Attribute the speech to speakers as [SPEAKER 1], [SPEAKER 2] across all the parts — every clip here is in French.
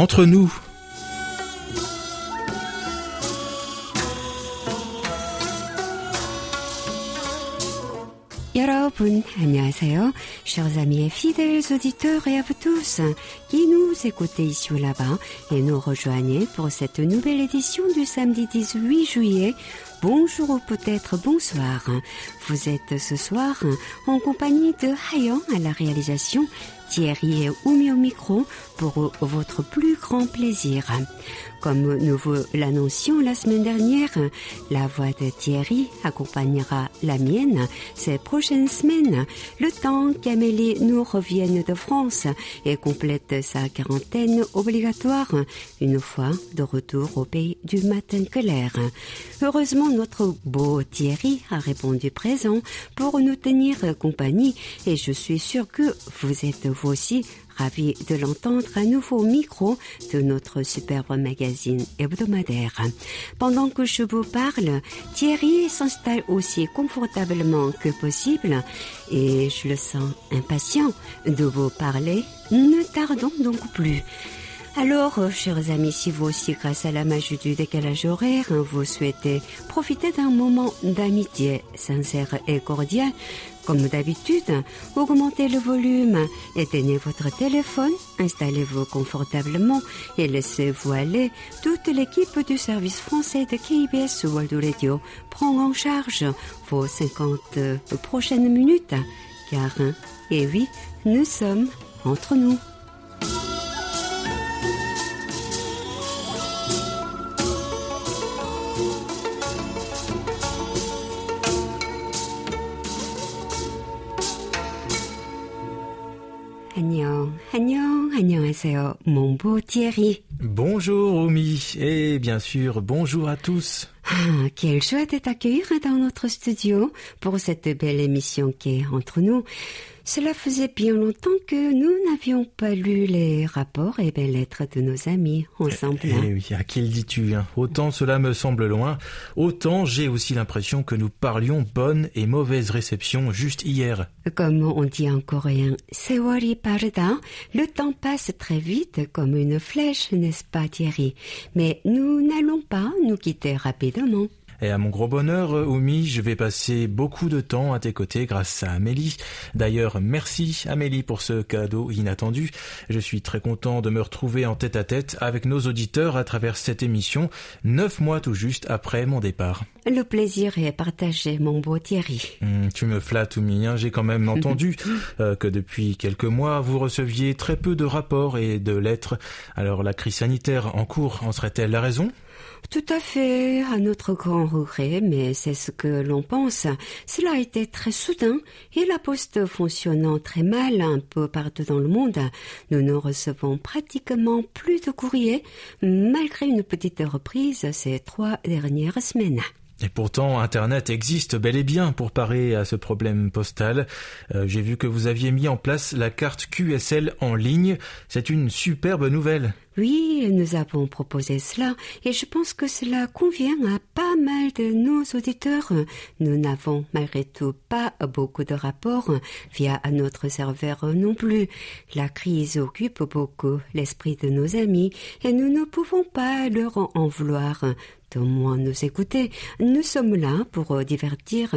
[SPEAKER 1] Entre nous.
[SPEAKER 2] 여러분, 안녕하세요. Chers amis et fidèles auditeurs et à vous tous qui nous écoutez ici ou là-bas et nous rejoignez pour cette nouvelle édition du samedi 18 juillet. Bonjour ou peut-être bonsoir. Vous êtes ce soir en compagnie de Hayan à la réalisation, Thierry et Oumi au micro pour votre plus grand plaisir. Comme nous vous l'annoncions la semaine dernière, la voix de Thierry accompagnera la mienne ces prochaines semaines, le temps qu'Amélie nous revienne de France et complète sa quarantaine obligatoire une fois de retour au pays du matin clair. Heureusement, notre beau Thierry a répondu présent pour nous tenir compagnie et je suis sûre que vous êtes vous aussi ravi de l'entendre à nouveau au micro de notre superbe magazine hebdomadaire. Pendant que je vous parle, Thierry s'installe aussi confortablement que possible et je le sens impatient de vous parler. Ne tardons donc plus. Alors, chers amis, si vous aussi, grâce à la magie du décalage horaire, vous souhaitez profiter d'un moment d'amitié sincère et cordial, comme d'habitude, augmentez le volume, éteignez votre téléphone, installez-vous confortablement et laissez-vous aller. Toute l'équipe du service français de KBS World Radio prend en charge vos 50 prochaines minutes, car, et oui, nous sommes entre nous. Mon beau Thierry.
[SPEAKER 1] Bonjour Omi et bien sûr bonjour à tous.
[SPEAKER 2] Ah, quelle joie de t'accueillir dans notre studio pour cette belle émission qui est entre nous. Cela faisait bien longtemps que nous n'avions pas lu les rapports et belles lettres de nos amis ensemble.
[SPEAKER 1] Eh, eh hein. oui, à qui le dis-tu hein? Autant cela me semble loin, autant j'ai aussi l'impression que nous parlions bonne et mauvaise réception juste hier.
[SPEAKER 2] Comme on dit en coréen, Sewari parda, le temps passe très vite comme une flèche, n'est-ce pas Thierry? Mais nous n'allons pas nous quitter rapidement.
[SPEAKER 1] Et à mon gros bonheur, Oumi, je vais passer beaucoup de temps à tes côtés grâce à Amélie. D'ailleurs, merci Amélie pour ce cadeau inattendu. Je suis très content de me retrouver en tête à tête avec nos auditeurs à travers cette émission, neuf mois tout juste après mon départ.
[SPEAKER 2] Le plaisir est partagé, mon beau Thierry.
[SPEAKER 1] Hum, tu me flattes, Oumi. Hein. J'ai quand même entendu euh, que depuis quelques mois, vous receviez très peu de rapports et de lettres. Alors la crise sanitaire en cours en serait-elle la raison?
[SPEAKER 2] Tout à fait, à notre grand regret, mais c'est ce que l'on pense. Cela a été très soudain et la poste fonctionnant très mal un peu partout dans le monde. Nous ne recevons pratiquement plus de courriers, malgré une petite reprise ces trois dernières semaines.
[SPEAKER 1] Et pourtant, Internet existe bel et bien pour parer à ce problème postal. Euh, J'ai vu que vous aviez mis en place la carte QSL en ligne. C'est une superbe nouvelle.
[SPEAKER 2] Oui, nous avons proposé cela et je pense que cela convient à pas mal de nos auditeurs. Nous n'avons malgré tout pas beaucoup de rapports via notre serveur non plus. La crise occupe beaucoup l'esprit de nos amis et nous ne pouvons pas leur en vouloir au moins nous écouter. Nous sommes là pour divertir,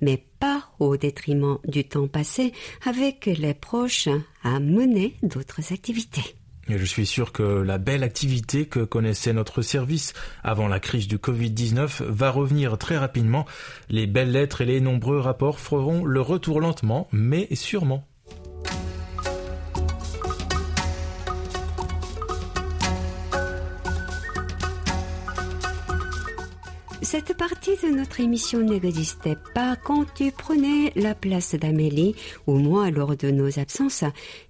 [SPEAKER 2] mais pas au détriment du temps passé avec les proches à mener d'autres activités.
[SPEAKER 1] Et je suis sûr que la belle activité que connaissait notre service avant la crise du Covid-19 va revenir très rapidement. Les belles lettres et les nombreux rapports feront le retour lentement, mais sûrement.
[SPEAKER 2] Cette partie de notre émission n'existait pas quand tu prenais la place d'Amélie ou moi lors de nos absences,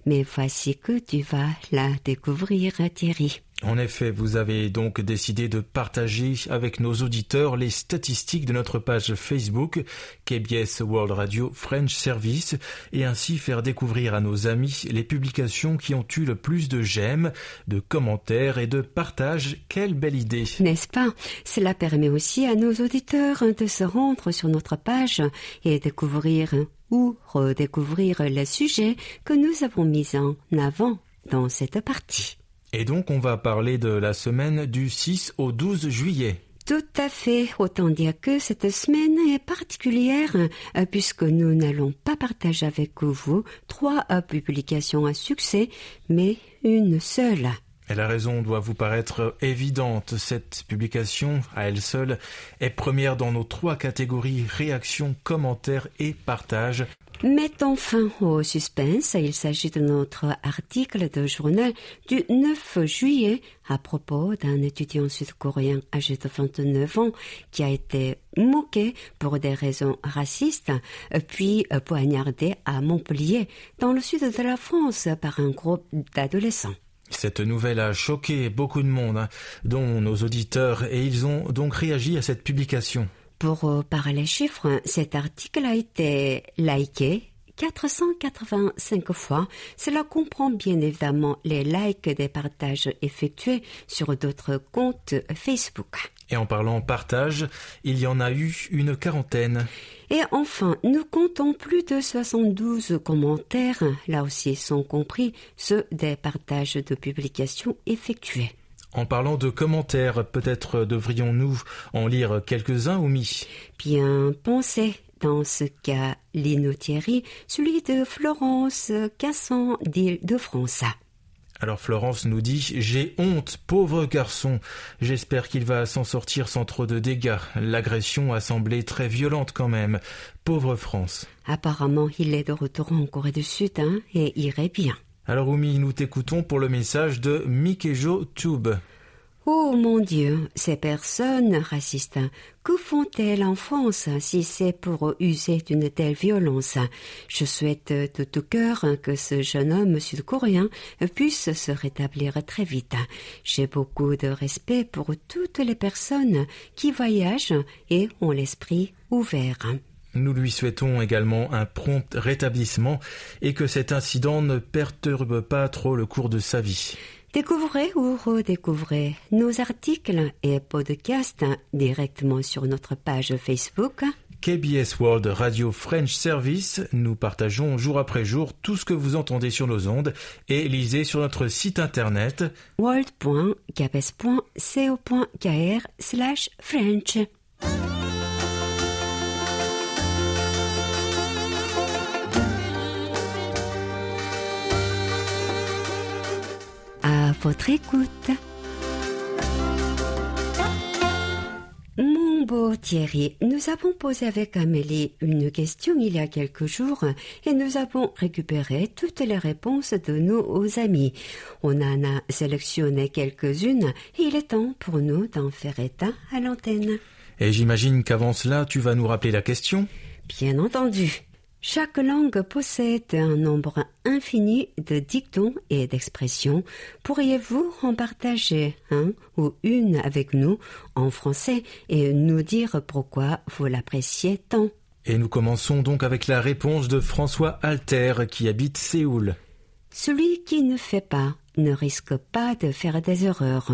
[SPEAKER 2] mais voici que tu vas la découvrir, Thierry.
[SPEAKER 1] En effet, vous avez donc décidé de partager avec nos auditeurs les statistiques de notre page Facebook KBS World Radio French Service et ainsi faire découvrir à nos amis les publications qui ont eu le plus de j'aime, de commentaires et de partages. Quelle belle idée
[SPEAKER 2] N'est-ce pas? Cela permet aussi à nos auditeurs de se rendre sur notre page et découvrir ou redécouvrir les sujets que nous avons mis en avant dans cette partie.
[SPEAKER 1] Et donc on va parler de la semaine du 6 au 12 juillet.
[SPEAKER 2] Tout à fait. Autant dire que cette semaine est particulière euh, puisque nous n'allons pas partager avec vous trois euh, publications à succès, mais une seule.
[SPEAKER 1] Et la raison doit vous paraître évidente. Cette publication, à elle seule, est première dans nos trois catégories réaction, commentaires et partage.
[SPEAKER 2] Mettons fin au suspense. Il s'agit de notre article de journal du 9 juillet à propos d'un étudiant sud-coréen âgé de 29 ans qui a été moqué pour des raisons racistes, puis poignardé à Montpellier, dans le sud de la France, par un groupe d'adolescents.
[SPEAKER 1] Cette nouvelle a choqué beaucoup de monde, hein, dont nos auditeurs, et ils ont donc réagi à cette publication.
[SPEAKER 2] Pour euh, parler chiffres, cet article a été liké 485 fois. Cela comprend bien évidemment les likes des partages effectués sur d'autres comptes Facebook.
[SPEAKER 1] Et en parlant partage, il y en a eu une quarantaine.
[SPEAKER 2] Et enfin, nous comptons plus de 72 commentaires, là aussi sont compris ceux des partages de publications effectués.
[SPEAKER 1] En parlant de commentaires, peut-être devrions-nous en lire quelques-uns, Oumi?
[SPEAKER 2] Bien pensé. Dans ce cas, Lino Thierry, celui de Florence Cassan d'Île-de-France.
[SPEAKER 1] Alors Florence nous dit J'ai honte, pauvre garçon. J'espère qu'il va s'en sortir sans trop de dégâts. L'agression a semblé très violente quand même. Pauvre France.
[SPEAKER 2] Apparemment, il est de retour en Corée du Sud hein, et irait bien.
[SPEAKER 1] Alors Oumi, nous t'écoutons pour le message de Mikejo Tube.
[SPEAKER 2] Oh mon Dieu, ces personnes racistes, que font-elles en France si c'est pour user d'une telle violence? Je souhaite de tout cœur que ce jeune homme sud-coréen puisse se rétablir très vite. J'ai beaucoup de respect pour toutes les personnes qui voyagent et ont l'esprit ouvert.
[SPEAKER 1] Nous lui souhaitons également un prompt rétablissement et que cet incident ne perturbe pas trop le cours de sa vie.
[SPEAKER 2] Découvrez ou redécouvrez nos articles et podcasts directement sur notre page Facebook.
[SPEAKER 1] KBS World Radio French Service, nous partageons jour après jour tout ce que vous entendez sur nos ondes et lisez sur notre site internet
[SPEAKER 2] votre écoute. Mon beau Thierry, nous avons posé avec Amélie une question il y a quelques jours et nous avons récupéré toutes les réponses de nos amis. On en a sélectionné quelques-unes et il est temps pour nous d'en faire état à l'antenne.
[SPEAKER 1] Et j'imagine qu'avant cela, tu vas nous rappeler la question?
[SPEAKER 2] Bien entendu. Chaque langue possède un nombre infini de dictons et d'expressions. Pourriez-vous en partager un ou une avec nous en français et nous dire pourquoi vous l'appréciez tant?
[SPEAKER 1] Et nous commençons donc avec la réponse de François Alter qui habite Séoul.
[SPEAKER 2] Celui qui ne fait pas ne risque pas de faire des erreurs.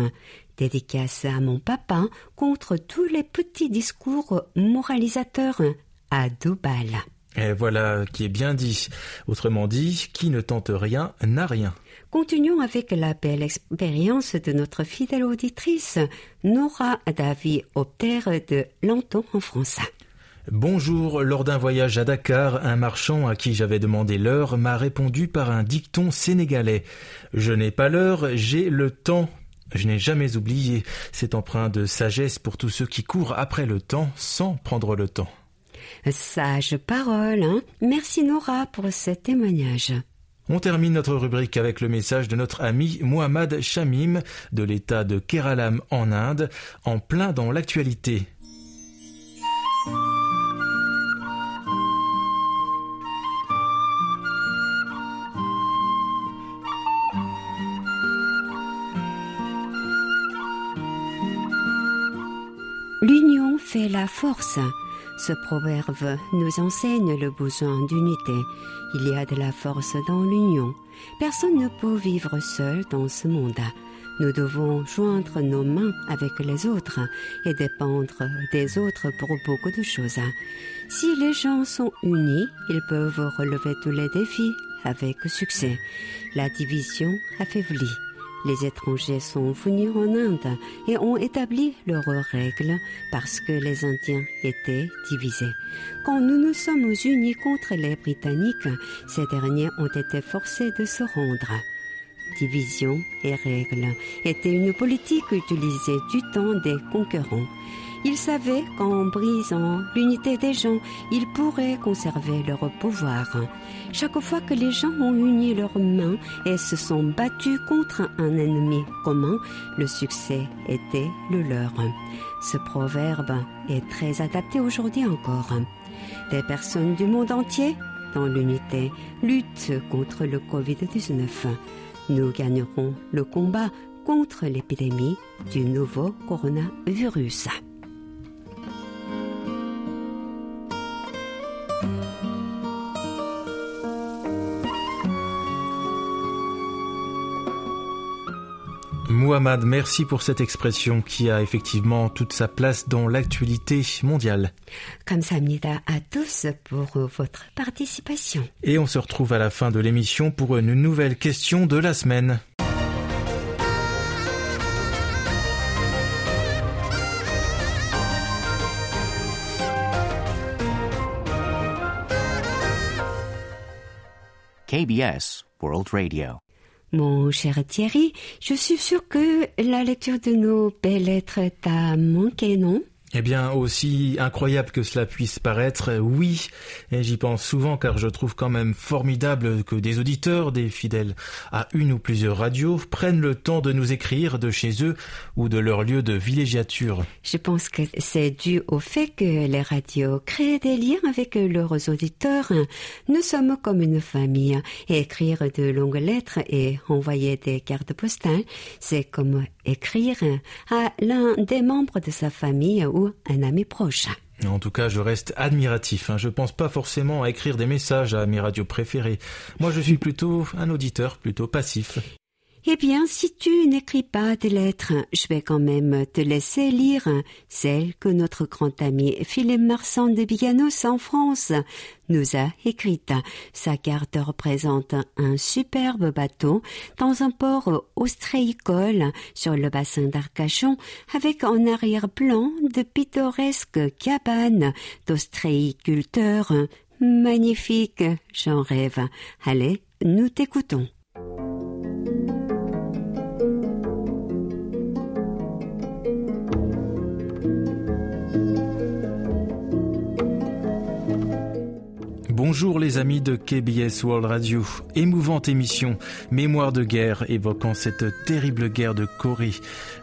[SPEAKER 2] Dédicace à mon papa contre tous les petits discours moralisateurs à balles.
[SPEAKER 1] Et voilà qui est bien dit. Autrement dit, qui ne tente rien n'a rien.
[SPEAKER 2] Continuons avec la belle expérience de notre fidèle auditrice, Nora Davi Opter de Lanton en France.
[SPEAKER 1] Bonjour, lors d'un voyage à Dakar, un marchand à qui j'avais demandé l'heure m'a répondu par un dicton sénégalais. Je n'ai pas l'heure, j'ai le temps. Je n'ai jamais oublié. cet empreint de sagesse pour tous ceux qui courent après le temps sans prendre le temps.
[SPEAKER 2] Sage parole, hein Merci Nora pour ce témoignage.
[SPEAKER 1] On termine notre rubrique avec le message de notre ami Muhammad Shamim de l'État de Keralam en Inde, en plein dans l'actualité.
[SPEAKER 2] L'union fait la force. Ce proverbe nous enseigne le besoin d'unité. Il y a de la force dans l'union. Personne ne peut vivre seul dans ce monde. Nous devons joindre nos mains avec les autres et dépendre des autres pour beaucoup de choses. Si les gens sont unis, ils peuvent relever tous les défis avec succès. La division affaiblit. Les étrangers sont venus en Inde et ont établi leurs règles parce que les Indiens étaient divisés. Quand nous nous sommes unis contre les Britanniques, ces derniers ont été forcés de se rendre. Division et règles étaient une politique utilisée du temps des conquérants. Ils savaient qu'en brisant l'unité des gens, ils pourraient conserver leur pouvoir. Chaque fois que les gens ont uni leurs mains et se sont battus contre un ennemi commun, le succès était le leur. Ce proverbe est très adapté aujourd'hui encore. Des personnes du monde entier, dans l'unité, luttent contre le Covid-19. Nous gagnerons le combat contre l'épidémie du nouveau coronavirus.
[SPEAKER 1] Muhammad, merci pour cette expression qui a effectivement toute sa place dans l'actualité mondiale.
[SPEAKER 2] Comme Kamsamnida à tous pour votre participation.
[SPEAKER 1] Et on se retrouve à la fin de l'émission pour une nouvelle question de la semaine.
[SPEAKER 3] KBS World Radio.
[SPEAKER 2] Mon cher Thierry, je suis sûre que la lecture de nos belles lettres t'a manqué, non?
[SPEAKER 1] Eh bien, aussi incroyable que cela puisse paraître, oui, et j'y pense souvent car je trouve quand même formidable que des auditeurs, des fidèles à une ou plusieurs radios, prennent le temps de nous écrire de chez eux ou de leur lieu de villégiature.
[SPEAKER 2] Je pense que c'est dû au fait que les radios créent des liens avec leurs auditeurs. Nous sommes comme une famille écrire de longues lettres et envoyer des cartes postales, c'est comme écrire à l'un des membres de sa famille ou un ami proche.
[SPEAKER 1] En tout cas, je reste admiratif. Hein. Je pense pas forcément à écrire des messages à mes radios préférées. Moi, je suis plutôt un auditeur, plutôt passif.
[SPEAKER 2] Eh bien, si tu n'écris pas de lettres, je vais quand même te laisser lire celle que notre grand ami Philippe Marsan de Biganos en France nous a écrite. Sa carte représente un superbe bateau dans un port ostréicole sur le bassin d'Arcachon avec en arrière-plan de pittoresques cabanes d'ostréiculteurs. Magnifique, j'en rêve. Allez, nous t'écoutons.
[SPEAKER 1] Bonjour les amis de KBS World Radio. Émouvante émission, mémoire de guerre évoquant cette terrible guerre de Corée.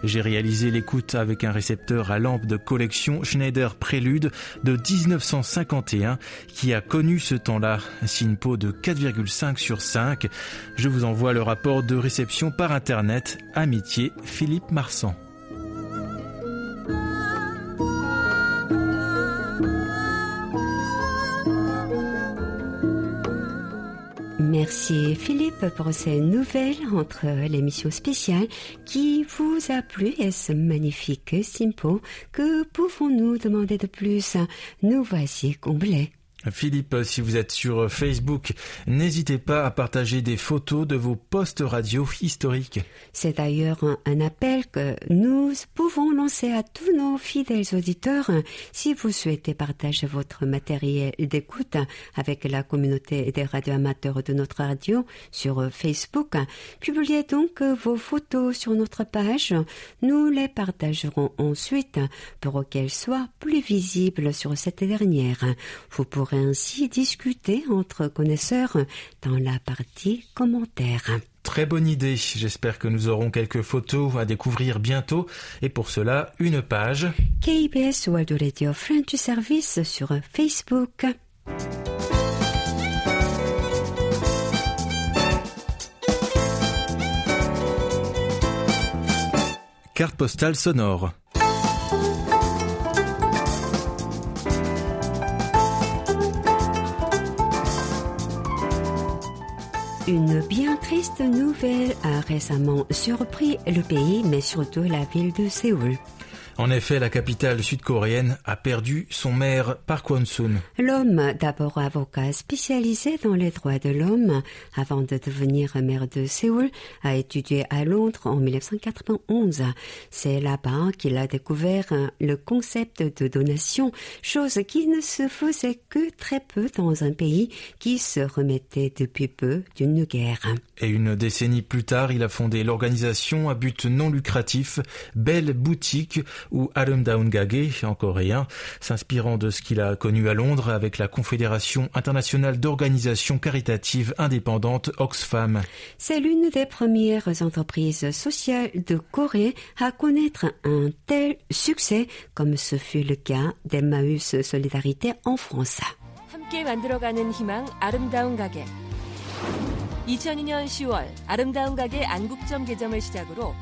[SPEAKER 1] J'ai réalisé l'écoute avec un récepteur à lampe de collection Schneider Prélude de 1951 qui a connu ce temps-là, SINPO de 4,5 sur 5. Je vous envoie le rapport de réception par internet. Amitié Philippe Marsan.
[SPEAKER 2] Merci Philippe pour ces nouvelles entre l'émission spéciale qui vous a plu et ce magnifique Simpo. Que pouvons-nous demander de plus? Nous voici comblés.
[SPEAKER 1] Philippe, si vous êtes sur Facebook, n'hésitez pas à partager des photos de vos postes radio historiques.
[SPEAKER 2] C'est d'ailleurs un, appel que nous pouvons lancer à tous nos fidèles auditeurs. Si vous souhaitez partager votre matériel d'écoute avec la communauté des radioamateurs de notre radio sur Facebook, publiez donc vos photos sur notre page. Nous les partagerons ensuite pour qu'elles soient plus visibles sur cette dernière. Vous pourrez ainsi discuter entre connaisseurs dans la partie commentaires.
[SPEAKER 1] Très bonne idée. J'espère que nous aurons quelques photos à découvrir bientôt. Et pour cela, une page.
[SPEAKER 2] KBS World Radio French Service sur Facebook.
[SPEAKER 1] Carte postale sonore.
[SPEAKER 2] Une bien triste nouvelle a récemment surpris le pays, mais surtout la ville de Séoul.
[SPEAKER 1] En effet, la capitale sud-coréenne a perdu son maire Park Won-sun.
[SPEAKER 2] L'homme, d'abord avocat spécialisé dans les droits de l'homme, avant de devenir maire de Séoul, a étudié à Londres en 1991. C'est là-bas qu'il a découvert le concept de donation, chose qui ne se faisait que très peu dans un pays qui se remettait depuis peu d'une guerre.
[SPEAKER 1] Et une décennie plus tard, il a fondé l'organisation à but non lucratif Belle Boutique ou Gage en coréen, s'inspirant de ce qu'il a connu à Londres avec la Confédération internationale d'organisations caritatives indépendantes Oxfam.
[SPEAKER 2] C'est l'une des premières entreprises sociales de Corée à connaître un tel succès comme ce fut le cas d'Emmaüs Solidarité en France.
[SPEAKER 4] 2002년 10월 아름다운 가게 안국점 개점을 시작으로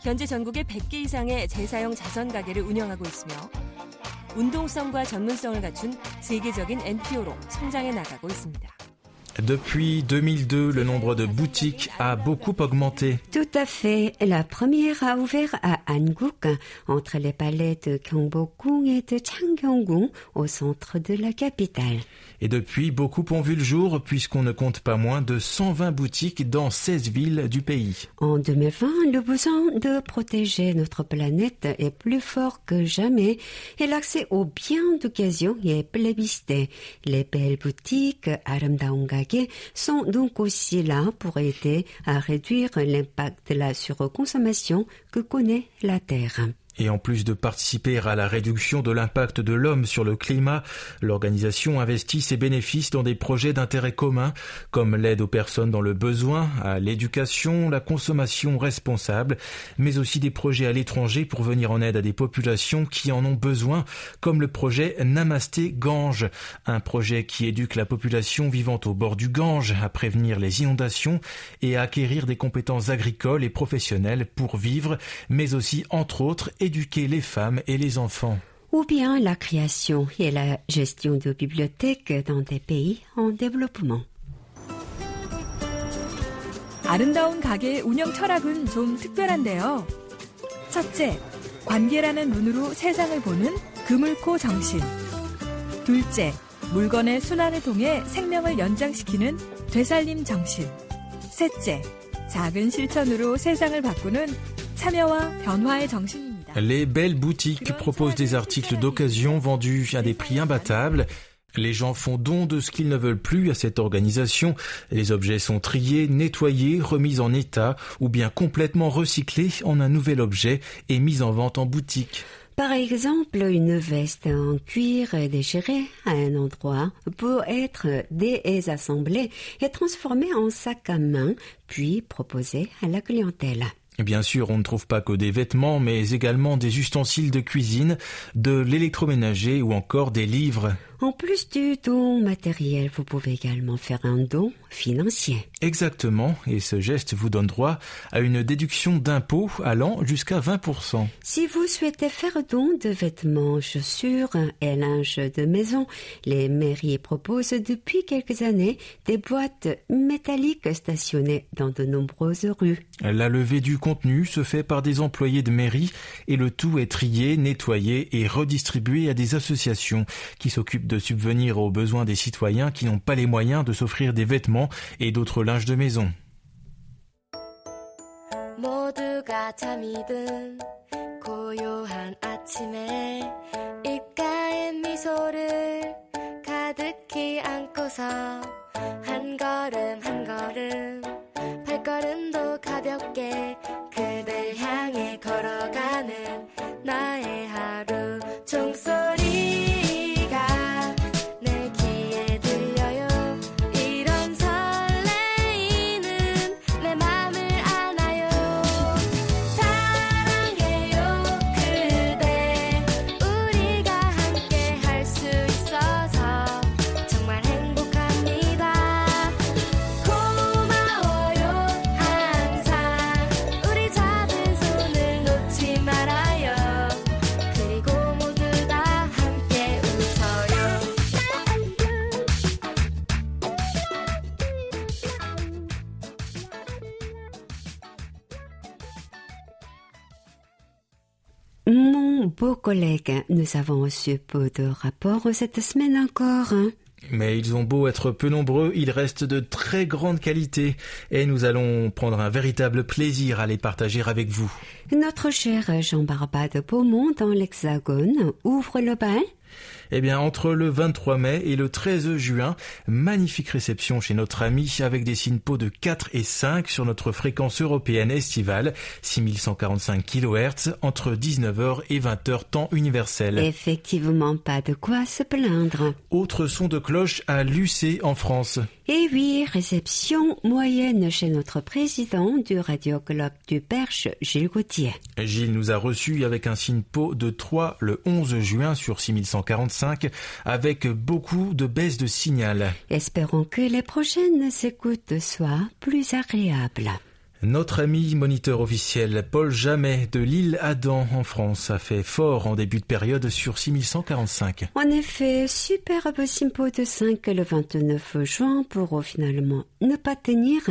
[SPEAKER 4] 현재 전국에 100개 이상의 재사용 자선 가게를 운영하고 있으며 운동성과 전문성을 갖춘 세계적인 NPO로 성장해 나가고 있습니다.
[SPEAKER 1] Depuis 2002, le nombre de boutiques a beaucoup augmenté.
[SPEAKER 2] Tout à fait. La première a ouvert à Anguk, entre les palais de Gyeongbokgung et de Changgyeonggung, au centre de la capitale.
[SPEAKER 1] Et depuis, beaucoup ont vu le jour puisqu'on ne compte pas moins de 120 boutiques dans 16 villes du pays.
[SPEAKER 2] En 2020, le besoin de protéger notre planète est plus fort que jamais et l'accès aux biens d'occasion est plébiscité. Les belles boutiques Aramdaongage sont donc aussi là pour aider à réduire l'impact de la surconsommation que connaît la Terre.
[SPEAKER 1] Et en plus de participer à la réduction de l'impact de l'homme sur le climat, l'organisation investit ses bénéfices dans des projets d'intérêt commun, comme l'aide aux personnes dans le besoin, à l'éducation, la consommation responsable, mais aussi des projets à l'étranger pour venir en aide à des populations qui en ont besoin, comme le projet Namasté Gange, un projet qui éduque la population vivant au bord du Gange à prévenir les inondations et à acquérir des compétences agricoles et professionnelles pour vivre, mais aussi, entre autres, éduquer les femmes et les enfants.
[SPEAKER 2] Ou bien la création et la gestion de bibliothèques dans des pays en développement.
[SPEAKER 4] 아름다운 가게 운영 철학은 좀 특별한데요. 첫째, 관계라는 눈으로 세상을 보는 그물코 정신. 둘째, 물건의 순환을 통해 생명을 연장시키는 되살림 정신. 셋째, 작은 실천으로 세상을 바꾸는 참여와 변화의 정신입니다.
[SPEAKER 1] Les belles boutiques proposent des articles d'occasion vendus à des prix imbattables. Les gens font don de ce qu'ils ne veulent plus à cette organisation. Les objets sont triés, nettoyés, remis en état ou bien complètement recyclés en un nouvel objet et mis en vente en boutique.
[SPEAKER 2] Par exemple, une veste en cuir déchirée à un endroit peut être désassemblée et transformée en sac à main, puis proposée à la clientèle.
[SPEAKER 1] Bien sûr, on ne trouve pas que des vêtements, mais également des ustensiles de cuisine, de l'électroménager ou encore des livres.
[SPEAKER 2] En plus du don matériel, vous pouvez également faire un don financier.
[SPEAKER 1] Exactement, et ce geste vous donne droit à une déduction d'impôt allant jusqu'à 20%.
[SPEAKER 2] Si vous souhaitez faire don de vêtements, chaussures et linge de maison, les mairies proposent depuis quelques années des boîtes métalliques stationnées dans de nombreuses rues.
[SPEAKER 1] La levée du contenu se fait par des employés de mairie et le tout est trié, nettoyé et redistribué à des associations qui s'occupent de subvenir aux besoins des citoyens qui n'ont pas les moyens de s'offrir des vêtements et d'autres linges de maison.
[SPEAKER 2] Beaux collègues, nous avons reçu peu de rapports cette semaine encore. hein.
[SPEAKER 1] Mais ils ont beau être peu nombreux, ils restent de très grande qualité et nous allons prendre un véritable plaisir à les partager avec vous.
[SPEAKER 2] Notre cher Jean Barba de Beaumont dans l'Hexagone ouvre le bal.
[SPEAKER 1] Eh bien, entre le 23 mai et le 13 juin, magnifique réception chez notre ami avec des SINPO de 4 et 5 sur notre fréquence européenne estivale, 6145 kHz, entre 19h et 20h temps universel.
[SPEAKER 2] Effectivement, pas de quoi se plaindre.
[SPEAKER 1] Autre son de cloche à Lucé en France.
[SPEAKER 2] Et oui, réception moyenne chez notre président du Radio Globe du Perche, Gilles Gauthier.
[SPEAKER 1] Gilles nous a reçus avec un SINPO de 3 le 11 juin sur 6145 avec beaucoup de baisse de signal.
[SPEAKER 2] Espérons que les prochaines écoutes soient plus agréables.
[SPEAKER 1] Notre ami moniteur officiel Paul Jamet de l'île Adam en France a fait fort en début de période sur 6145.
[SPEAKER 2] En effet, superbe Simpo de 5 le 29 juin pour finalement ne pas tenir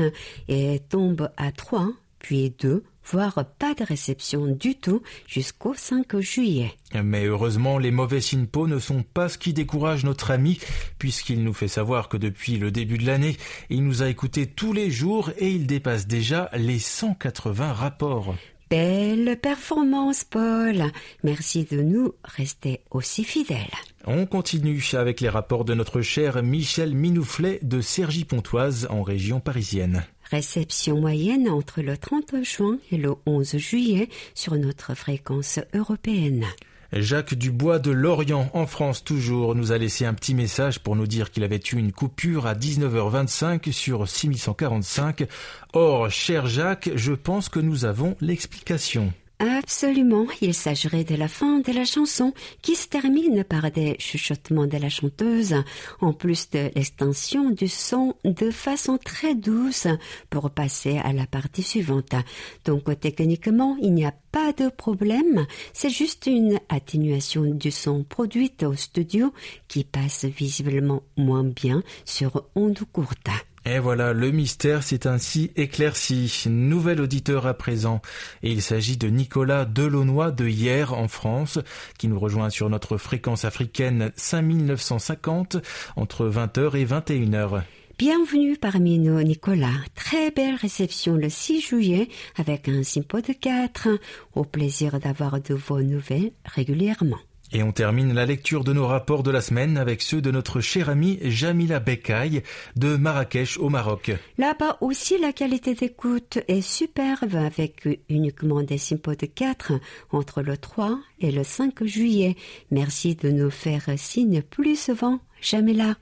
[SPEAKER 2] et tombe à 3, puis 2, voire pas de réception du tout jusqu'au 5 juillet.
[SPEAKER 1] Mais heureusement, les mauvais SINPO ne sont pas ce qui décourage notre ami, puisqu'il nous fait savoir que depuis le début de l'année, il nous a écoutés tous les jours et il dépasse déjà les 180 rapports.
[SPEAKER 2] Belle performance, Paul. Merci de nous rester aussi fidèles.
[SPEAKER 1] On continue avec les rapports de notre cher Michel Minouflet de Cergy-Pontoise en région parisienne.
[SPEAKER 2] Réception moyenne entre le 30 juin et le 11 juillet sur notre fréquence européenne.
[SPEAKER 1] Jacques Dubois de Lorient, en France toujours, nous a laissé un petit message pour nous dire qu'il avait eu une coupure à 19h25 sur 6145. Or, cher Jacques, je pense que nous avons l'explication.
[SPEAKER 2] Absolument, il s'agirait de la fin de la chanson qui se termine par des chuchotements de la chanteuse, en plus de l'extension du son de façon très douce pour passer à la partie suivante. Donc techniquement, il n'y a pas de problème, c'est juste une atténuation du son produite au studio qui passe visiblement moins bien sur ondes courtes.
[SPEAKER 1] Et voilà, le mystère s'est ainsi éclairci. Nouvel auditeur à présent. Et il s'agit de Nicolas Delaunois de hier en France, qui nous rejoint sur notre fréquence africaine 5950 entre 20h et 21h.
[SPEAKER 2] Bienvenue parmi nous, Nicolas. Très belle réception le 6 juillet avec un simpo de 4. Au plaisir d'avoir de vos nouvelles régulièrement.
[SPEAKER 1] Et on termine la lecture de nos rapports de la semaine avec ceux de notre chère amie Jamila Bekaï de Marrakech au Maroc.
[SPEAKER 2] Là-bas aussi, la qualité d'écoute est superbe avec uniquement des simpos de 4 entre le 3 et le 5 juillet. Merci de nous faire signe plus souvent, Jamila.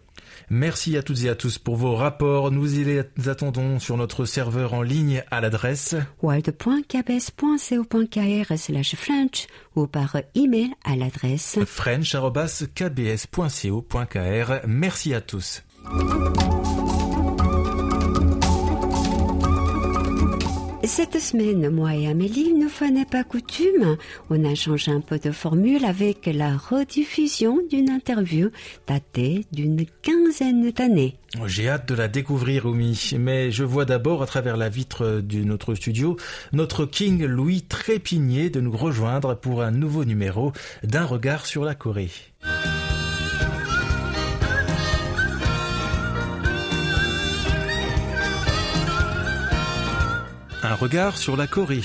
[SPEAKER 1] Merci à toutes et à tous pour vos rapports. Nous y les attendons sur notre serveur en ligne à l'adresse
[SPEAKER 2] wild.kbs.co.kr slash French ou par email à l'adresse
[SPEAKER 1] french.kbs.co.kr. Merci à tous.
[SPEAKER 2] Cette semaine, moi et Amélie, une fois n'est pas coutume, on a changé un peu de formule avec la rediffusion d'une interview datée d'une quinzaine d'années.
[SPEAKER 1] J'ai hâte de la découvrir, Oumi, mais je vois d'abord à travers la vitre de notre studio notre King Louis Trépigné de nous rejoindre pour un nouveau numéro d'un regard sur la Corée. Un regard sur la Corée.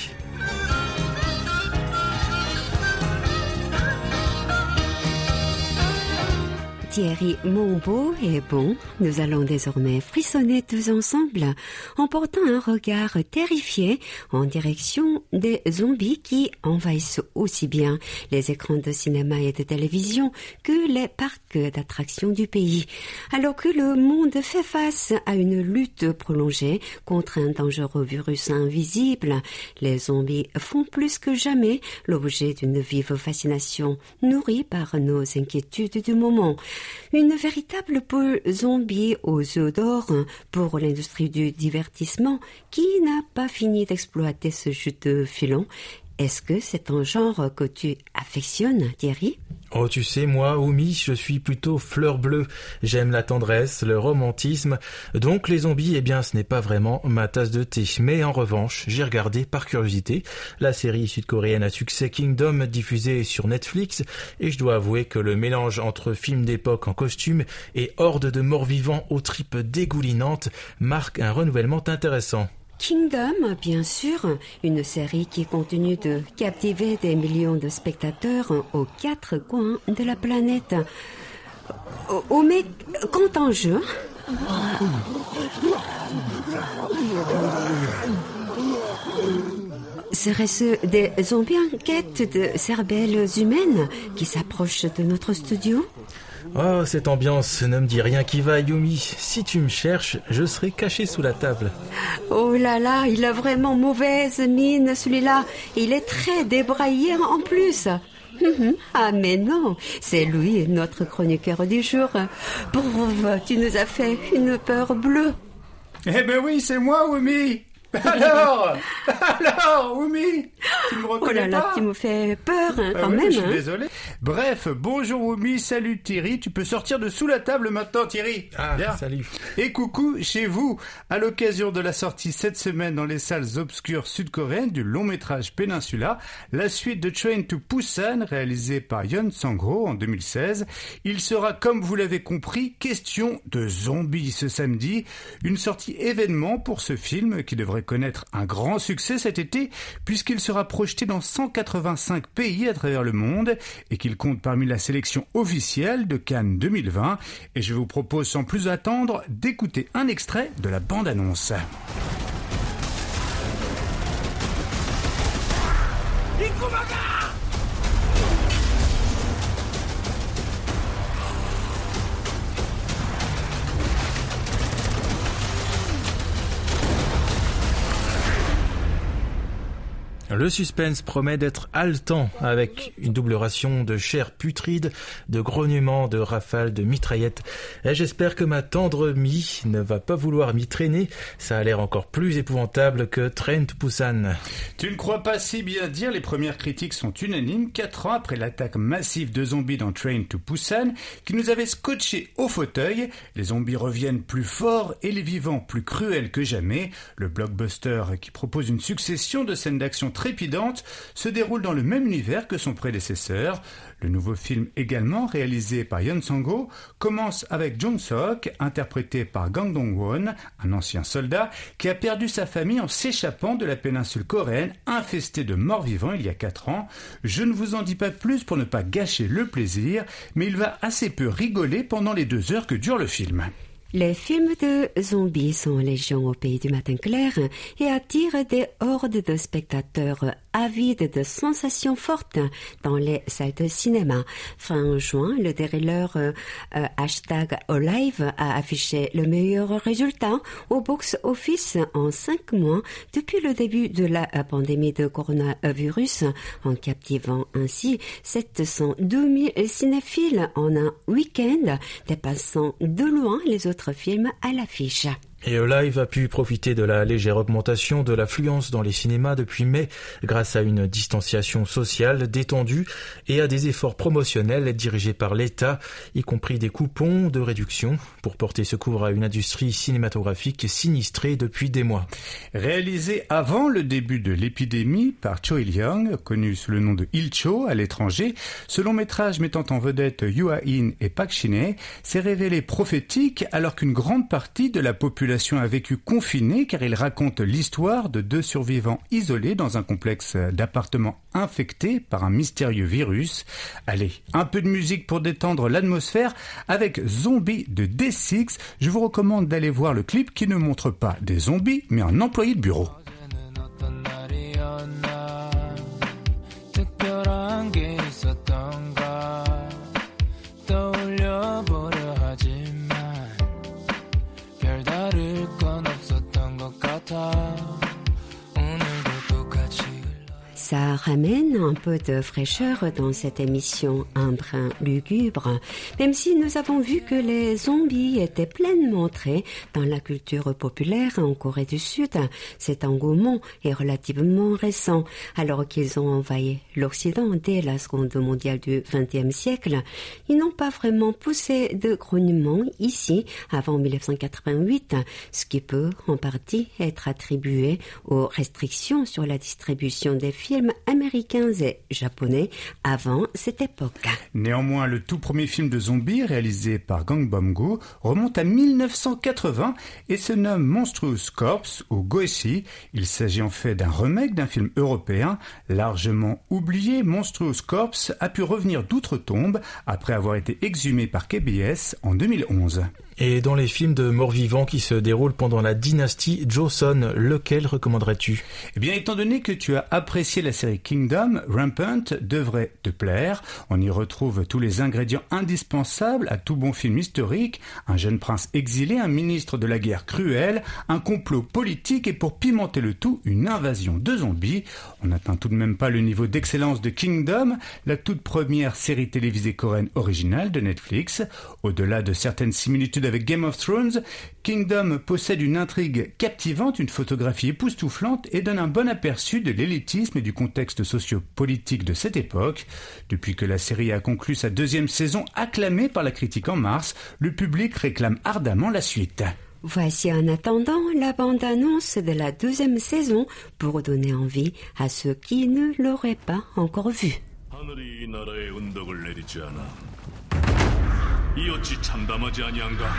[SPEAKER 2] Thierry Monbeau est bon. Nous allons désormais frissonner tous ensemble en portant un regard terrifié en direction des zombies qui envahissent aussi bien les écrans de cinéma et de télévision que les parcs d'attractions du pays. Alors que le monde fait face à une lutte prolongée contre un dangereux virus invisible, les zombies font plus que jamais l'objet d'une vive fascination nourrie par nos inquiétudes du moment. Une véritable poule zombie aux œufs d'or pour l'industrie du divertissement qui n'a pas fini d'exploiter ce de filon Est-ce que c'est un genre que tu affectionnes, Thierry?
[SPEAKER 1] Oh, tu sais, moi, Oumi, je suis plutôt fleur bleue. J'aime la tendresse, le romantisme. Donc, les zombies, eh bien, ce n'est pas vraiment ma tasse de thé. Mais en revanche, j'ai regardé, par curiosité, la série sud-coréenne à succès Kingdom diffusée sur Netflix, et je dois avouer que le mélange entre film d'époque en costume et horde de morts vivants aux tripes dégoulinantes marque un renouvellement intéressant.
[SPEAKER 2] Kingdom, bien sûr, une série qui continue de captiver des millions de spectateurs aux quatre coins de la planète. Oh, mais quand en jeu? Serait-ce des zombies en quête de cervelles humaines qui s'approchent de notre studio?
[SPEAKER 1] Oh, cette ambiance ne me dit rien qui va, Yumi. Si tu me cherches, je serai caché sous la table.
[SPEAKER 2] Oh là là, il a vraiment mauvaise mine, celui-là. Il est très débraillé en plus. Ah mais non, c'est lui, notre chroniqueur du jour. Pauvre, tu nous as fait une peur bleue.
[SPEAKER 5] Eh ben oui, c'est moi, Yumi. Alors Alors, Oumi Tu me reconnais
[SPEAKER 2] Oh là là, tu me fais peur hein,
[SPEAKER 5] Ah
[SPEAKER 2] quand
[SPEAKER 5] oui,
[SPEAKER 2] même.
[SPEAKER 5] Je suis
[SPEAKER 2] hein.
[SPEAKER 5] désolé. Bref, bonjour Oumi, salut Thierry. Tu peux sortir de sous la table maintenant, Thierry.
[SPEAKER 1] Ah,
[SPEAKER 5] Bien.
[SPEAKER 1] salut.
[SPEAKER 5] Et coucou chez vous, à l'occasion de la sortie cette semaine dans les salles obscures sud-coréennes du long métrage Peninsula, la suite de Train to Busan réalisée par Yeon Sang-ho en 2016. Il sera, comme vous l'avez compris, question de zombies ce samedi. Une sortie événement pour ce film qui devrait connaître un grand succès cet été puisqu'il sera projeté dans 185 pays à travers le monde et qu'il compte parmi la sélection officielle de Cannes 2020. Et je vous propose sans plus attendre d'écouter un extrait de la bande-annonce.
[SPEAKER 1] Le suspense promet d'être haletant avec une double ration de chair putride, de grognements, de rafales, de mitraillettes. Et j'espère que ma tendre mie ne va pas vouloir m'y traîner. Ça a l'air encore plus épouvantable que Trent Busan.
[SPEAKER 5] Tu ne crois pas si bien dire, les premières critiques sont unanimes, 4 ans après l'attaque massive de zombies dans Train to Busan, qui nous avait scotché au fauteuil. Les zombies reviennent plus forts et les vivants plus cruels que jamais. Le blockbuster, qui propose une succession de scènes d'action se déroule dans le même univers que son prédécesseur. Le nouveau film, également réalisé par Yeon Sang-ho, commence avec Jung Sok, interprété par Gang Dong-won, un ancien soldat qui a perdu sa famille en s'échappant de la péninsule coréenne infestée de morts vivants il y a 4 ans. Je ne vous en dis pas plus pour ne pas gâcher le plaisir, mais il va assez peu rigoler pendant les deux heures que dure le film.
[SPEAKER 2] Les films de zombies sont légion au pays du matin clair et attirent des hordes de spectateurs avides de sensations fortes dans les salles de cinéma. Fin juin, le dérouleur euh, euh, hashtag Olive a affiché le meilleur résultat au box-office en cinq mois depuis le début de la pandémie de coronavirus, en captivant ainsi 702 000 cinéphiles en un week-end, dépassant de loin les autres films à l'affiche.
[SPEAKER 1] Et Live a pu profiter de la légère augmentation de l'affluence dans les cinémas depuis mai grâce à une distanciation sociale détendue et à des efforts promotionnels dirigés par l'État, y compris des coupons de réduction pour porter secours à une industrie cinématographique sinistrée depuis des mois.
[SPEAKER 5] Réalisé avant le début de l'épidémie par Cho Il-young, connu sous le nom de Il-cho à l'étranger, ce long métrage mettant en vedette Yoo Ha-in et Park Shin-hye s'est révélé prophétique alors qu'une grande partie de la population a vécu confinée car il raconte l'histoire de deux survivants isolés dans un complexe d'appartements infectés par un mystérieux virus. Allez, un peu de musique pour détendre l'atmosphère avec Zombie de D6. Je vous recommande d'aller voir le clip qui ne montre pas des zombies mais un employé de bureau.
[SPEAKER 6] 어제는 어떤 날이었나 특별한 게 있었던가 떠올려보려 guitar
[SPEAKER 2] Ça ramène un peu de fraîcheur dans cette émission un brin lugubre, même si nous avons vu que les zombies étaient pleinement entrés dans la culture populaire en Corée du Sud. Cet engouement est relativement récent, alors qu'ils ont envahi l'Occident dès la Seconde mondiale du XXe siècle. Ils n'ont pas vraiment poussé de grognement ici avant 1988, ce qui peut en partie être attribué aux restrictions sur la distribution des films américains et japonais avant cette époque.
[SPEAKER 5] Néanmoins, le tout premier film de zombies réalisé par Gang Bum-go remonte à 1980 et se nomme Monstrous Corpse ou Goeshi. Il s'agit en fait d'un remake d'un film européen largement oublié. Monstrous Corpse a pu revenir d'outre-tombe après avoir été exhumé par KBS en 2011.
[SPEAKER 1] Et dans les films de morts-vivants qui se déroulent pendant la dynastie Joseon, lequel recommanderais-tu?
[SPEAKER 5] Eh bien, étant donné que tu as apprécié la série Kingdom, Rampant devrait te plaire. On y retrouve tous les ingrédients indispensables à tout bon film historique. Un jeune prince exilé, un ministre de la guerre cruel, un complot politique et pour pimenter le tout, une invasion de zombies. On n'atteint tout de même pas le niveau d'excellence de Kingdom, la toute première série télévisée coréenne originale de Netflix. Au-delà de certaines similitudes avec Game of Thrones, Kingdom possède une intrigue captivante, une photographie époustouflante et donne un bon aperçu de l'élitisme et du contexte sociopolitique de cette époque. Depuis que la série a conclu sa deuxième saison acclamée par la critique en mars, le public réclame ardemment la suite.
[SPEAKER 2] Voici en attendant la bande-annonce de la deuxième saison pour donner envie à ceux qui ne l'auraient pas encore vue.
[SPEAKER 7] 하늘이 이 나라에 은덕을 내리지 않아 이 어찌 참담하지 아니한가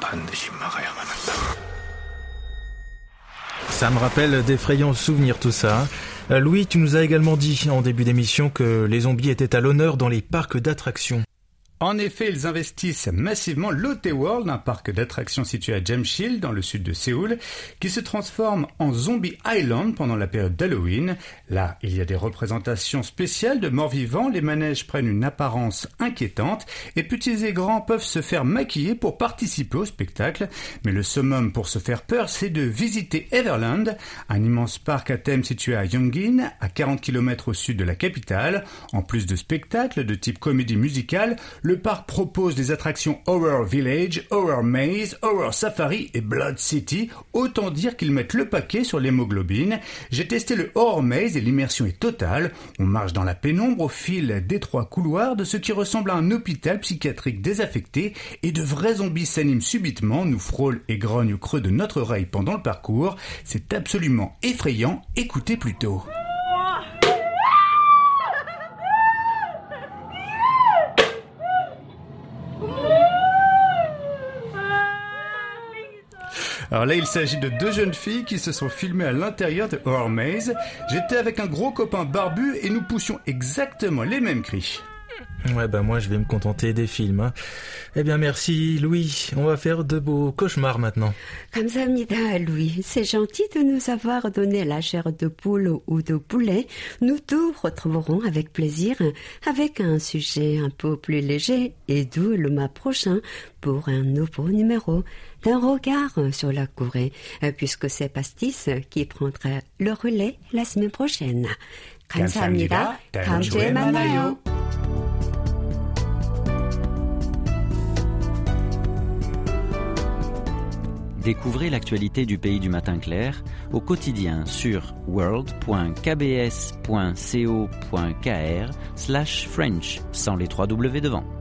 [SPEAKER 7] 반드시 막아야만 한다
[SPEAKER 1] Ça me rappelle d'effrayants souvenirs tout ça. Euh, Louis, tu nous as également dit en début d'émission que les zombies étaient à l'honneur dans les parcs d'attractions.
[SPEAKER 5] En effet, ils investissent massivement Lotte World, un parc d'attractions situé à Jamshil, dans le sud de Séoul, qui se transforme en Zombie Island pendant la période d'Halloween. Là, il y a des représentations spéciales de morts-vivants, les manèges prennent une apparence inquiétante, et petits et grands peuvent se faire maquiller pour participer au spectacle. Mais le summum pour se faire peur, c'est de visiter Everland, un immense parc à thème situé à Yongin, à 40 km au sud de la capitale. En plus de spectacles de type comédie musicale, le parc propose des attractions Horror Village, Horror Maze, Horror Safari et Blood City. Autant dire qu'ils mettent le paquet sur l'hémoglobine. J'ai testé le Horror Maze et l'immersion est totale. On marche dans la pénombre au fil d'étroits couloirs de ce qui ressemble à un hôpital psychiatrique désaffecté et de vrais zombies s'animent subitement, nous frôlent et grognent au creux de notre oreille pendant le parcours. C'est absolument effrayant. Écoutez plutôt. Alors là, il s'agit de deux jeunes filles qui se sont filmées à l'intérieur de Horror. J'étais avec un gros copain barbu et nous poussions exactement les mêmes cris.
[SPEAKER 1] Ouais, bah moi je vais me contenter des films. hein. Eh bien merci Louis, on va faire de beaux cauchemars maintenant.
[SPEAKER 2] 감사합니다, Louis. C'est gentil de nous avoir donné la chair de poule ou de poulet. Nous tous retrouverons avec plaisir avec un sujet un peu plus léger et doux le mois prochain pour un nouveau numéro d'un regard sur la Corée, euh, puisque c'est Pastis qui prendra le relais la semaine prochaine. 감사합니다. 다음 주에 만나요.
[SPEAKER 3] Découvrez l'actualité du pays du matin clair au quotidien sur world.kbs.co.kr slash French sans les trois W devant.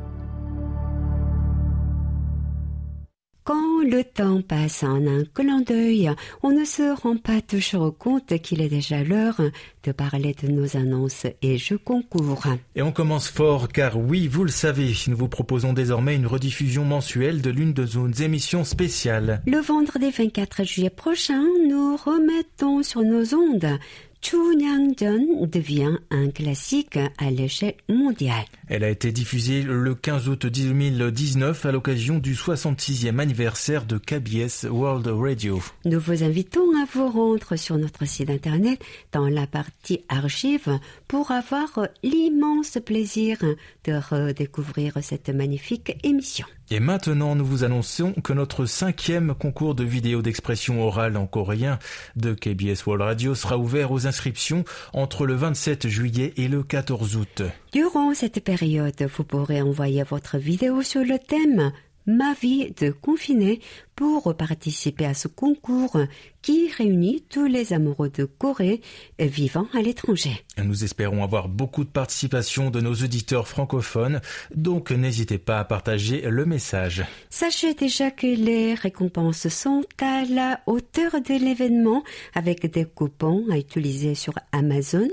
[SPEAKER 2] Quand le temps passe en un clin d'œil, on ne se rend pas toujours compte qu'il est déjà l'heure de parler de nos annonces et jeux concours.
[SPEAKER 1] Et on commence fort car oui, vous le savez, nous vous proposons désormais une rediffusion mensuelle de l'une de nos émissions spéciales.
[SPEAKER 2] Le vendredi 24 juillet prochain, nous remettons sur nos ondes Chunyangjeon devient un classique à l'échelle mondiale.
[SPEAKER 1] Elle a été diffusée le 15 août 2019 à l'occasion du 66e anniversaire de KBS World Radio.
[SPEAKER 2] Nous vous invitons à vous rendre sur notre site internet dans la partie archives pour avoir l'immense plaisir de redécouvrir cette magnifique émission.
[SPEAKER 1] Et maintenant, nous vous annonçons que notre cinquième concours de vidéos d'expression orale en coréen de KBS World Radio sera ouvert aux inscriptions entre le 27 juillet et le 14 août.
[SPEAKER 2] Durant cette période, vous pourrez envoyer votre vidéo sur le thème Ma vie de confiné pour participer à ce concours qui réunit tous les amoureux de Corée vivant à l'étranger.
[SPEAKER 1] Nous espérons avoir beaucoup de participation de nos auditeurs francophones, donc n'hésitez pas à partager le message.
[SPEAKER 2] Sachez déjà que les récompenses sont à la hauteur de l'événement avec des coupons à utiliser sur Amazon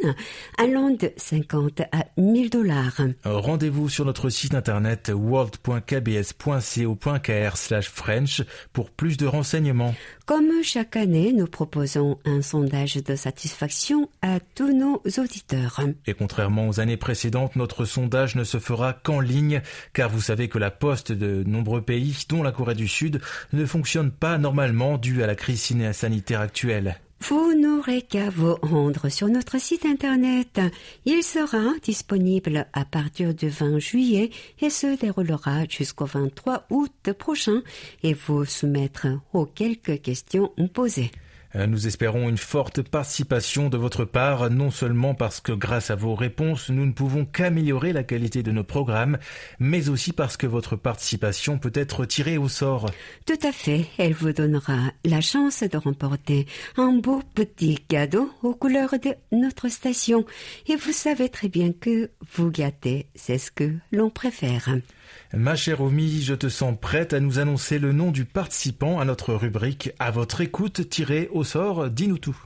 [SPEAKER 2] allant de 50 à 1000 dollars.
[SPEAKER 1] Rendez-vous sur notre site internet world.kbs.co.kr slash French pour plus de renseignements.
[SPEAKER 2] Comme chaque année, nous proposons un sondage de satisfaction à tous nos auditeurs.
[SPEAKER 1] Et contrairement aux années précédentes, notre sondage ne se fera qu'en ligne, car vous savez que la poste de nombreux pays, dont la Corée du Sud, ne fonctionne pas normalement dû à la crise sanitaire actuelle.
[SPEAKER 2] Vous n'aurez qu'à vous rendre sur notre site internet. Il sera disponible à partir du 20 juillet et se déroulera jusqu'au 23 août prochain et vous soumettre aux quelques questions posées.
[SPEAKER 1] Euh, Nous espérons une forte participation de votre part, non seulement parce que grâce à vos réponses, nous ne pouvons qu'améliorer la qualité de nos programmes, mais aussi parce que votre participation peut être tirée au sort.
[SPEAKER 2] Tout à fait, elle vous donnera la chance de remporter un beau petit cadeau aux couleurs de notre station. Et vous savez très bien que vous gâter, c'est ce que l'on préfère.
[SPEAKER 1] Ma chère Omi, je te sens prête à nous annoncer le nom du participant à notre rubrique À votre écoute tirée au sort, dis-nous tout.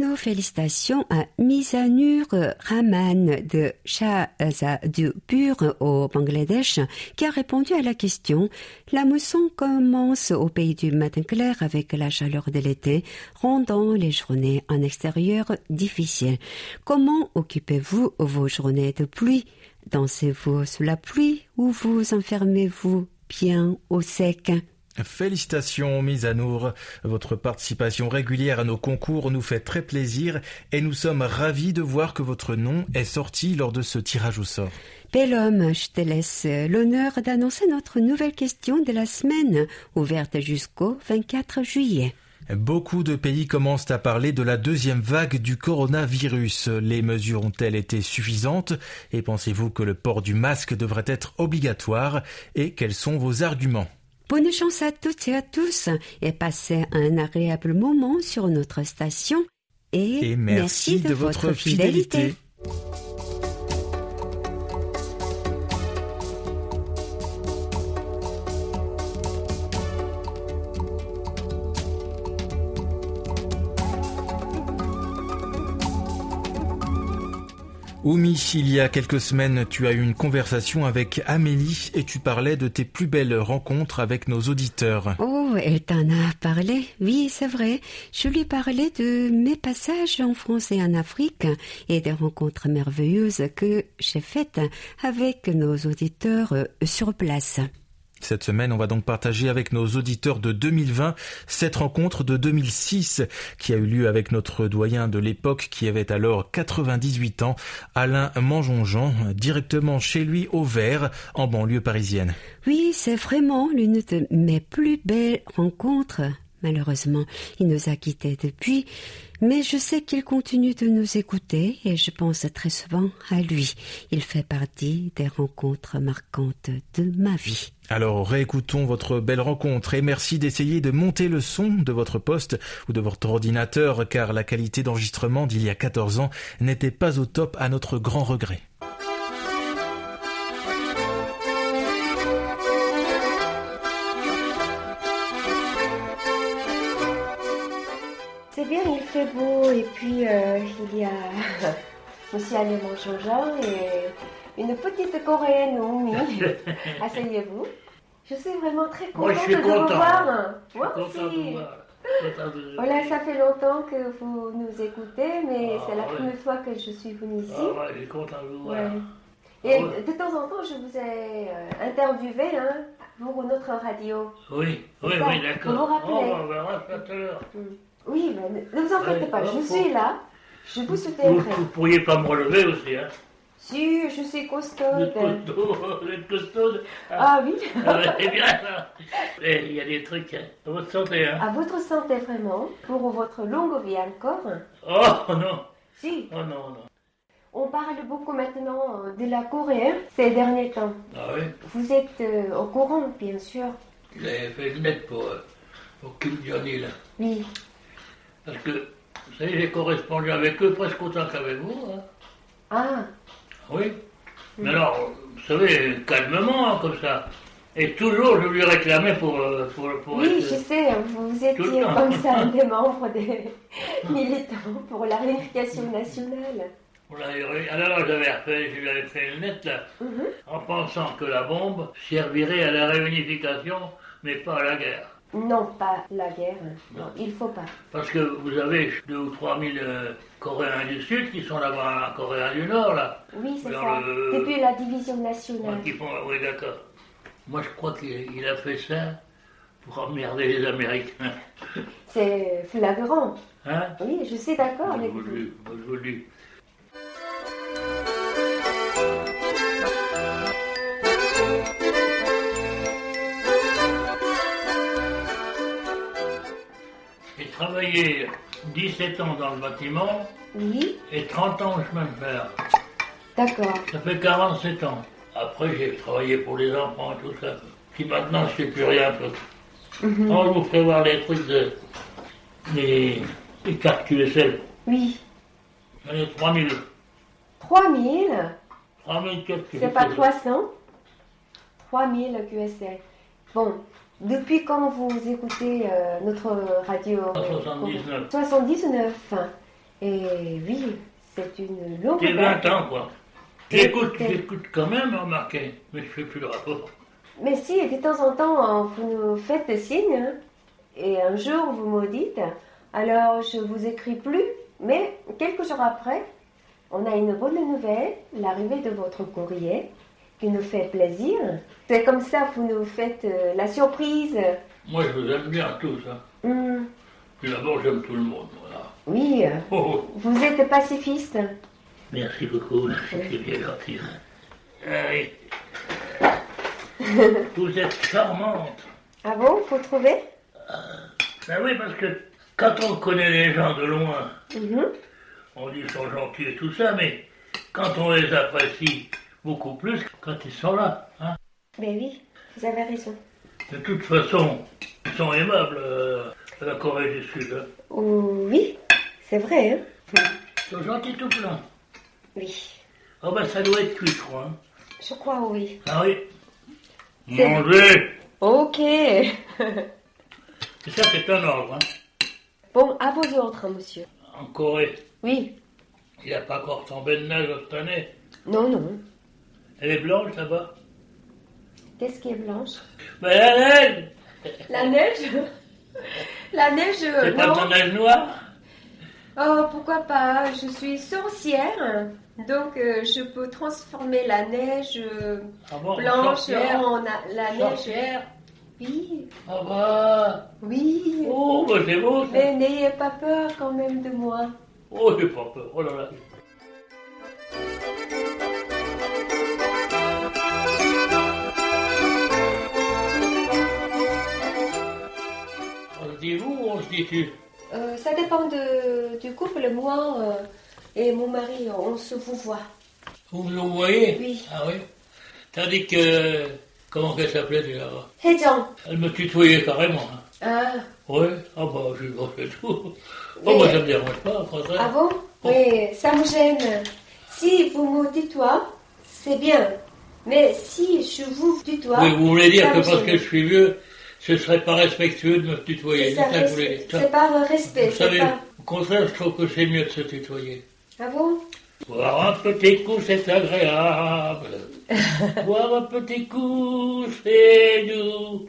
[SPEAKER 2] Nos félicitations à Misanur Rahman de Shahzadpur au Bangladesh qui a répondu à la question. La mousson commence au pays du matin clair avec la chaleur de l'été, rendant les journées en extérieur difficiles. Comment occupez-vous vos journées de pluie? Dansez-vous sous la pluie ou vous enfermez-vous bien au sec?
[SPEAKER 1] Félicitations, Misanour. Votre participation régulière à nos concours nous fait très plaisir et nous sommes ravis de voir que votre nom est sorti lors de ce tirage au sort.
[SPEAKER 2] Bel homme, je te laisse l'honneur d'annoncer notre nouvelle question de la semaine, ouverte jusqu'au 24 juillet.
[SPEAKER 1] Beaucoup de pays commencent à parler de la deuxième vague du coronavirus. Les mesures ont-elles été suffisantes? Et pensez-vous que le port du masque devrait être obligatoire? Et quels sont vos arguments?
[SPEAKER 2] Bonne chance à toutes et à tous et passez un agréable moment sur notre station et,
[SPEAKER 1] Et merci, de, votre fidélité. Oumi, il y a quelques semaines, tu as eu une conversation avec Amélie et tu parlais de tes plus belles rencontres avec nos auditeurs.
[SPEAKER 2] Oh, elle t'en a parlé Oui, c'est vrai. Je lui parlais de mes passages en France et en Afrique et des rencontres merveilleuses que j'ai faites avec nos auditeurs euh, sur place.
[SPEAKER 1] Cette semaine, on va donc partager avec nos auditeurs de 2020 cette rencontre de 2006 qui a eu lieu avec notre doyen de l'époque qui avait alors 98 ans, Alain Manjonjean, directement chez lui au Vert, en banlieue parisienne.
[SPEAKER 2] Oui, c'est vraiment l'une de mes plus belles rencontres. Malheureusement, il nous a quittés depuis, mais je sais qu'il continue de nous écouter et je pense très souvent à lui. Il fait partie des rencontres marquantes de ma vie.
[SPEAKER 1] Alors réécoutons votre belle rencontre et merci d'essayer de monter le son de votre poste ou de votre ordinateur car la qualité d'enregistrement d'il y a 14 ans n'était pas au top à notre grand regret.
[SPEAKER 8] Et puis euh, il y a Monsieur Alémon Jean et une petite coréenne, Oumi. Asseyez-vous. Je suis vraiment très contente
[SPEAKER 9] Moi, je suis
[SPEAKER 8] de vous voir. Moi aussi. Voilà, ça fait longtemps que vous nous écoutez, mais
[SPEAKER 9] Ah,
[SPEAKER 8] c'est la
[SPEAKER 9] ouais.
[SPEAKER 8] première fois que je suis venue ici.
[SPEAKER 9] Ah ouais, je suis content de vous voir.
[SPEAKER 8] Ouais. Et
[SPEAKER 9] Ah ouais.
[SPEAKER 8] de temps en temps, je vous ai euh, interviewé hein, pour notre radio.
[SPEAKER 9] Oui, oui, oui, d'accord.
[SPEAKER 8] vous vous rappelez
[SPEAKER 9] Oh, on verra ça tout à l'heure.
[SPEAKER 8] Oui, mais ne vous en faites
[SPEAKER 9] Ouais,
[SPEAKER 8] pas, je suis là. Je vous
[SPEAKER 9] Vous,
[SPEAKER 8] soutiendrai.
[SPEAKER 9] vous pourriez pas me relever aussi, hein
[SPEAKER 8] Si, je suis costaude.
[SPEAKER 9] costaud, vous êtes costaude.
[SPEAKER 8] Ah oui,
[SPEAKER 9] Ah ouais, eh bien. Eh, il y a des trucs, hein. À votre santé, hein.
[SPEAKER 8] à votre santé vraiment, pour votre longue vie encore.
[SPEAKER 9] Oh non,
[SPEAKER 8] Si,
[SPEAKER 9] oh non, non.
[SPEAKER 8] on parle beaucoup maintenant euh, de la Corée hein, ces derniers temps.
[SPEAKER 9] Ah oui,
[SPEAKER 8] Vous êtes euh, au courant, bien sûr.
[SPEAKER 9] vous avez fait une lettre pour, euh, pour Kim Jong-il.
[SPEAKER 8] Oui.
[SPEAKER 9] Parce que, vous savez, j'ai correspondu avec eux presque autant qu'avec vous, hein.
[SPEAKER 8] Ah,
[SPEAKER 9] Oui. Mais alors, vous savez, calmement, hein, comme ça. Et toujours, je lui réclamais pour, euh, pour, pour
[SPEAKER 8] oui,
[SPEAKER 9] être-
[SPEAKER 8] je sais, vous
[SPEAKER 9] Tout
[SPEAKER 8] étiez
[SPEAKER 9] le
[SPEAKER 8] comme ça des membres des militants pour la réunification nationale.
[SPEAKER 9] Alors j'avais refait, je lui avais fait une lettre là,
[SPEAKER 8] Mhm.
[SPEAKER 9] en pensant que la bombe servirait à la réunification, mais pas à la guerre.
[SPEAKER 8] Non, pas la guerre. Non, il faut pas.
[SPEAKER 9] Parce que vous avez deux ou trois mille euh, Coréens du Sud qui sont là-bas en Coréens du Nord, là.
[SPEAKER 8] Oui, c'est ça.
[SPEAKER 9] le-
[SPEAKER 8] Depuis la division nationale.
[SPEAKER 9] Qui font... Oui, d'accord. Moi, je crois qu'il il a fait ça pour emmerder les Américains.
[SPEAKER 8] C'est flagrant.
[SPEAKER 9] Hein?
[SPEAKER 8] Oui, je suis d'accord avec
[SPEAKER 9] vous je vous le dis. Travaillé 17 ans dans le bâtiment
[SPEAKER 8] Oui,
[SPEAKER 9] et 30 ans au chemin de fer.
[SPEAKER 8] d'accord.
[SPEAKER 9] Ça fait 47 ans. Après, j'ai travaillé pour les enfants et tout ça. Puis maintenant, je ne sais plus rien.
[SPEAKER 8] Mhm.
[SPEAKER 9] Oh, je vous ferai voir les trucs de. les, les cartes QSL.
[SPEAKER 8] Oui.
[SPEAKER 9] J'en ai 3000.
[SPEAKER 8] 3000,
[SPEAKER 9] 3000 cartes
[SPEAKER 8] c'est pas 300 3000 QSL. Bon, depuis quand vous écoutez euh, notre radio euh,
[SPEAKER 9] 79.
[SPEAKER 8] 79. Et oui, c'est une longue date.
[SPEAKER 9] 20 ans, quoi. J'écoute, j'écoute quand même, remarquez, mais je fais plus le rapport.
[SPEAKER 8] Mais si, de temps en temps, hein, vous nous faites des signes, hein, et un jour vous me dites, alors je vous écris plus, mais quelques jours après, on a une bonne nouvelle, l'arrivée de votre courrier, qui nous fait plaisir. C'est comme ça que vous nous faites euh, la surprise.
[SPEAKER 9] Moi, je vous aime bien tous. Hein. Puis d'abord, j'aime tout le monde, voilà.
[SPEAKER 8] oui, euh,
[SPEAKER 9] Oh, oh.
[SPEAKER 8] vous êtes pacifiste.
[SPEAKER 9] merci beaucoup, c'est bien gentil. Ah oui. Vous êtes charmante.
[SPEAKER 8] Ah bon, vous trouvez?
[SPEAKER 9] Ben oui, parce que quand on connaît les gens de loin,
[SPEAKER 8] Mhm.
[SPEAKER 9] on dit qu'ils sont gentils et tout ça, mais quand on les apprécie beaucoup plus quand ils sont là. Hein.
[SPEAKER 8] Ben oui, vous avez raison.
[SPEAKER 9] De toute façon, ils sont aimables, euh, à la Corée du Sud. hein.
[SPEAKER 8] Oui, c'est vrai, hein
[SPEAKER 9] Ils sont gentils tout plein.
[SPEAKER 8] Oui,
[SPEAKER 9] Ah ben ça doit être cuit, je crois. hein.
[SPEAKER 8] je crois oui.
[SPEAKER 9] Ah oui. Manger
[SPEAKER 8] Ok.
[SPEAKER 9] Et ça, c'est un ordre. Hein.
[SPEAKER 8] Bon, à vos ordres, monsieur.
[SPEAKER 9] En Corée,
[SPEAKER 8] Oui.
[SPEAKER 9] il n'y a pas encore tombé de neige cette année.
[SPEAKER 8] Non, non.
[SPEAKER 9] Elle est blanche là-bas.
[SPEAKER 8] Qu'est-ce qui est blanche?
[SPEAKER 9] Ben la neige
[SPEAKER 8] La neige? La neige,
[SPEAKER 9] C'est pas neige noire?
[SPEAKER 8] Oh, pourquoi pas? Je suis sorcière, donc euh, je peux transformer la neige euh,
[SPEAKER 9] Ah bon,
[SPEAKER 8] blanche en a- la neige. Oui,
[SPEAKER 9] Ah bah
[SPEAKER 8] oui.
[SPEAKER 9] Oh, bah c'est beau ça
[SPEAKER 8] Mais n'ayez pas peur quand même de moi.
[SPEAKER 9] Oh, j'ai pas peur. Oh là là. Dit vous ou on se dit tu
[SPEAKER 8] Euh, ça dépend de, du couple. Moi euh, et mon mari, on se vous voit.
[SPEAKER 9] Vous me voyez
[SPEAKER 8] Oui.
[SPEAKER 9] Ah oui? Tandis que... Comment qu'elle s'appelait déjà
[SPEAKER 8] Héjan.
[SPEAKER 9] Elle me tutoyait carrément. hein.
[SPEAKER 8] Ah,
[SPEAKER 9] Oui Ah bah, je lui fait tout. Oh, moi, ça me dérange pas, contraire.
[SPEAKER 8] ah bon? Oui, ça me gêne. Si vous me tutoie, c'est bien. Mais si je vous tutoie,
[SPEAKER 9] Oui, vous voulez dire que parce que je suis vieux, ce serait pas respectueux de me tutoyer.
[SPEAKER 8] C'est pas respect,
[SPEAKER 9] Vous savez,
[SPEAKER 8] pas...
[SPEAKER 9] au contraire, je trouve que c'est mieux de se tutoyer.
[SPEAKER 8] Ah bon?
[SPEAKER 9] Boire un petit coup, c'est agréable. Boire un petit coup, c'est doux.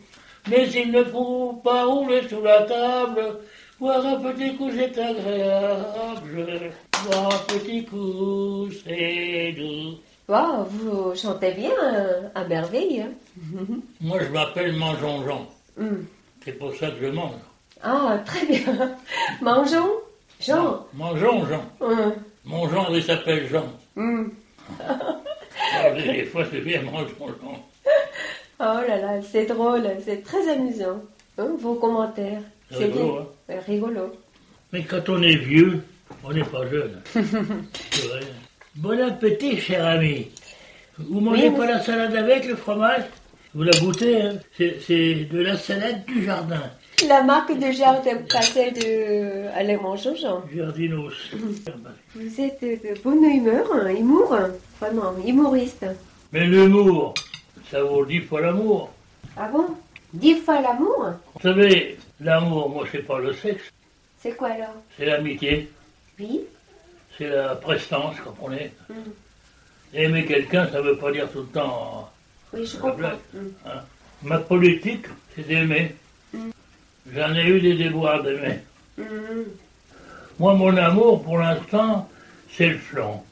[SPEAKER 9] Mais il ne faut pas rouler sous la table. Boire un petit coup, c'est agréable. Boire un petit coup, c'est doux.
[SPEAKER 8] Wow, vous chantez bien à merveille. hein.
[SPEAKER 9] Moi, je m'appelle Mangeon Jean.
[SPEAKER 8] Hmm.
[SPEAKER 9] C'est pour ça que je mange.
[SPEAKER 8] Ah, très bien. Mangeons. Jean.
[SPEAKER 9] Mangeons Jean.
[SPEAKER 8] Hum,
[SPEAKER 9] Mon Jean, il s'appelle Jean.
[SPEAKER 8] hum.
[SPEAKER 9] Alors, des fois, c'est bien Mangeons Jean.
[SPEAKER 8] Oh là là, c'est drôle, c'est très amusant. Hein, vos commentaires. C'est
[SPEAKER 9] Rigolo, hein.
[SPEAKER 8] Rigolo.
[SPEAKER 9] Mais quand on est vieux, on n'est pas jeune. C'est vrai. Bon appétit, cher ami. Vous mangez
[SPEAKER 8] Oui,
[SPEAKER 9] pas la salade avec le fromage? Vous la goûtez, hein C'est de la salade du jardin.
[SPEAKER 8] La marque de jardin, pas celle de Alain Mangeon, Jean.
[SPEAKER 9] Jardinos.
[SPEAKER 8] Vous êtes de bonne humeur, hein, humour, hein. vraiment, humoriste.
[SPEAKER 9] Mais l'humour, ça vaut dix fois l'amour.
[SPEAKER 8] Ah bon? Dix fois l'amour?
[SPEAKER 9] Vous savez, l'amour, moi, c'est pas le sexe,
[SPEAKER 8] C'est quoi alors?
[SPEAKER 9] C'est l'amitié,
[SPEAKER 8] Oui
[SPEAKER 9] c'est la prestance, comprenez
[SPEAKER 8] Mm.
[SPEAKER 9] Aimer quelqu'un, ça veut pas dire tout le temps.
[SPEAKER 8] Oui, je
[SPEAKER 9] La
[SPEAKER 8] comprends.
[SPEAKER 9] hein. Ma politique, c'est d'aimer.
[SPEAKER 8] Mm.
[SPEAKER 9] J'en ai eu des déboires d'aimer.
[SPEAKER 8] Hum.
[SPEAKER 9] Moi, mon amour, pour l'instant, c'est le flanc.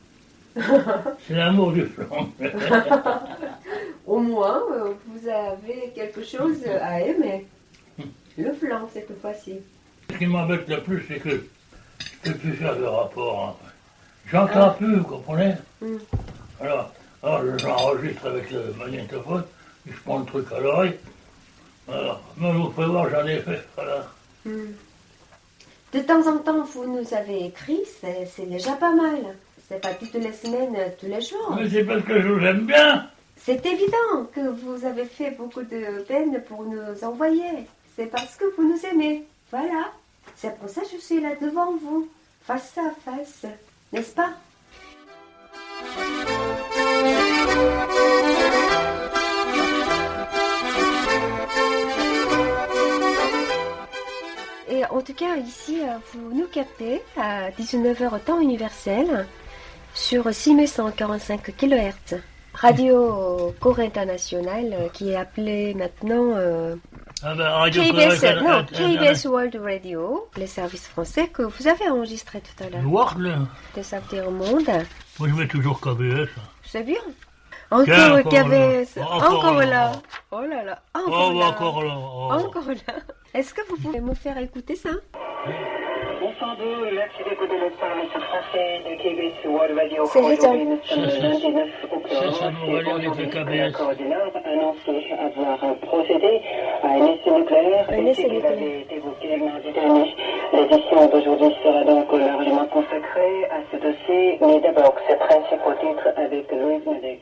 [SPEAKER 9] c'est l'amour du flanc.
[SPEAKER 8] Au moins, euh, vous avez quelque chose à aimer. Le flanc, cette fois-ci.
[SPEAKER 9] Ce qui m'embête le plus, c'est que je peux plus faire de rapport. hein. J'entends plus, vous comprenez?
[SPEAKER 8] Mm.
[SPEAKER 9] Alors, alors j'enregistre avec le magnétophone, et je prends le truc à l'oreille. Alors, mais vous pouvez voir, j'en ai fait. Voilà.
[SPEAKER 8] Hum. De temps en temps, vous nous avez écrit, c'est c'est déjà pas mal. C'est pas toutes les semaines, tous les jours.
[SPEAKER 9] Mais c'est parce que je vous aime bien.
[SPEAKER 8] C'est évident que vous avez fait beaucoup de peine pour nous envoyer. C'est parce que vous nous aimez. Voilà. C'est pour ça que je suis là devant vous, face à face. N'est-ce pas? Et en tout cas, ici, euh, vous nous captez à 19h temps universel sur 6145 kHz. Radio Corps International euh, qui est appelée maintenant euh,
[SPEAKER 9] Ah Radio
[SPEAKER 8] KBS,
[SPEAKER 9] Corée-
[SPEAKER 8] non, KBS World Radio, les services français que vous avez enregistrés tout à l'heure.
[SPEAKER 9] Word, là.
[SPEAKER 8] De sortir au monde.
[SPEAKER 9] Moi, je mets toujours KBS.
[SPEAKER 8] C'est bien. Encore
[SPEAKER 9] encore
[SPEAKER 8] KBS.
[SPEAKER 9] là.
[SPEAKER 8] Encore, là. Oh là là.
[SPEAKER 9] Oh,
[SPEAKER 8] Encore
[SPEAKER 9] bah,
[SPEAKER 8] là.
[SPEAKER 9] encore là. oh.
[SPEAKER 8] Encore là. Est-ce que vous pouvez me faire écouter ça? C'est
[SPEAKER 10] Aujourd'hui,
[SPEAKER 8] génial.
[SPEAKER 10] nous sommes le
[SPEAKER 9] Ça, ça,
[SPEAKER 10] lundi 9
[SPEAKER 9] ça,
[SPEAKER 10] octobre.
[SPEAKER 9] ça nous
[SPEAKER 10] Et
[SPEAKER 9] relie avec le
[SPEAKER 10] aujourd'hui,
[SPEAKER 9] KBS.
[SPEAKER 10] la Corée du Nord a annoncé avoir procédé à un essai nucléaire.
[SPEAKER 8] Un
[SPEAKER 10] Essai mardi dernier. L'édition d'aujourd'hui sera donc largement consacrée à ce dossier. Mais d'abord, ses principaux titres avec Louise Nadek.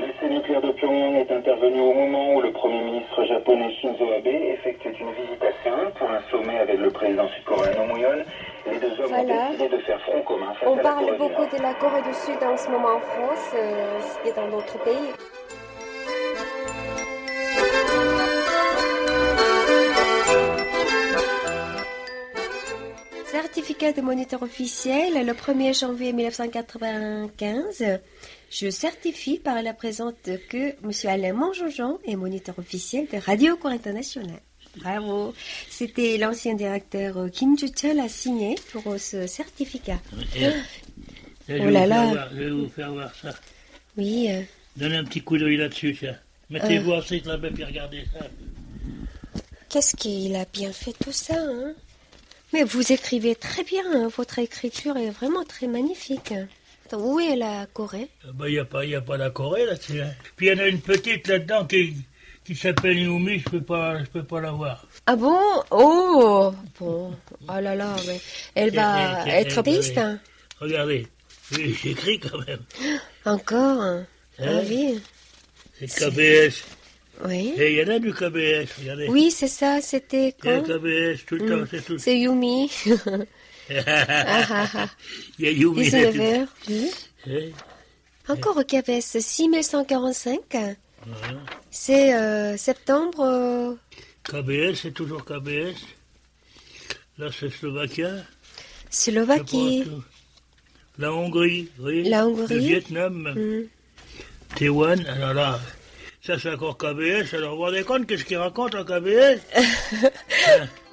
[SPEAKER 11] L'essai nucléaire de Pyongyang est intervenu au moment où le Premier ministre japonais Shinzo Abe effectuait une visite à Séoul pour un sommet avec le président sud-coréen Moo-hyun. Les deux hommes
[SPEAKER 8] Voilà.
[SPEAKER 11] ont décidé de faire front commun face
[SPEAKER 8] On
[SPEAKER 11] à la
[SPEAKER 8] parle
[SPEAKER 11] Corée
[SPEAKER 8] beaucoup de la Corée du Sud en ce moment en France, euh, ce qui est dans d'autres pays. Certificat de moniteur officiel, le 1er janvier 1995, je certifie par la présente que M. Alain Mangeon est moniteur officiel de Radio Corps International. Bravo. C'était l'ancien directeur euh, Kim Ju-chul a signé pour euh, ce certificat.
[SPEAKER 9] Et-
[SPEAKER 8] Oh là là.
[SPEAKER 9] voir- Je vais vous faire voir ça.
[SPEAKER 8] Oui, euh,
[SPEAKER 9] Donnez un petit coup d'œil là-dessus, tiens. Mettez-vous assis là-bas et regardez ça.
[SPEAKER 8] qu'est-ce qu'il a bien fait tout ça, hein? Mais vous écrivez très bien, hein, votre écriture est vraiment très magnifique. Attends, où est la Corée?
[SPEAKER 9] Il n'y Euh, bah, a, pas- y a pas la Corée là-dessus. hein. Puis il y en a une petite là-dedans qui, qui s'appelle Yumi, je peux pas, je peux pas la voir.
[SPEAKER 8] Ah bon? Oh Bon, oh là là, elle va être triste. hein.
[SPEAKER 9] Regardez, j'écris quand même.
[SPEAKER 8] Encore hein.
[SPEAKER 9] Hein
[SPEAKER 8] Ah oui,
[SPEAKER 9] C'est KBS.
[SPEAKER 8] oui.
[SPEAKER 9] Et il y en a du KBS, regardez.
[SPEAKER 8] Oui, c'est ça, c'était
[SPEAKER 9] Il y a
[SPEAKER 8] quand?
[SPEAKER 9] KBS tout le temps,
[SPEAKER 8] Hmm,
[SPEAKER 9] c'est tout.
[SPEAKER 8] C'est Yumi.
[SPEAKER 9] Il y a Yumi là-dessus.
[SPEAKER 8] 19h. Oui.
[SPEAKER 9] Eh,
[SPEAKER 8] Encore au KBS, 6145.
[SPEAKER 9] Voilà.
[SPEAKER 8] C'est euh, septembre. euh,
[SPEAKER 9] KBS, c'est toujours KBS. Là, c'est Slovaquia.
[SPEAKER 8] Slovaquie.
[SPEAKER 9] La Hongrie, oui.
[SPEAKER 8] La Hongrie.
[SPEAKER 9] Le Vietnam.
[SPEAKER 8] Hmm.
[SPEAKER 9] Taïwan, alors là, ça c'est encore KBS, alors vous vous rendez compte qu'est-ce qu'il raconte en KBS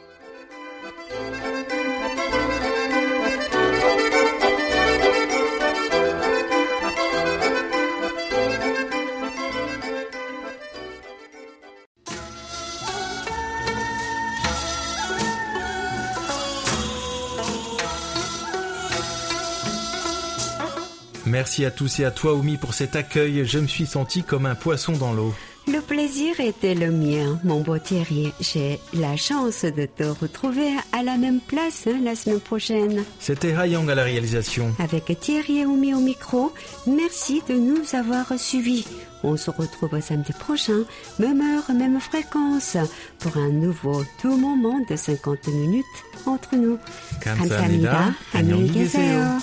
[SPEAKER 1] Merci à tous et à toi, Oumi, pour cet accueil. Je me suis senti comme un poisson dans l'eau.
[SPEAKER 2] Le plaisir était le mien, mon beau Thierry. J'ai la chance de te retrouver à la même place hein, la semaine prochaine.
[SPEAKER 1] C'était Hayang à la réalisation.
[SPEAKER 2] Avec Thierry et Oumi au micro, merci de nous avoir suivis. On se retrouve samedi prochain, même heure, même fréquence, pour un nouveau tout moment de 50 minutes entre nous.
[SPEAKER 1] 감사합니다. 안녕히 계세요.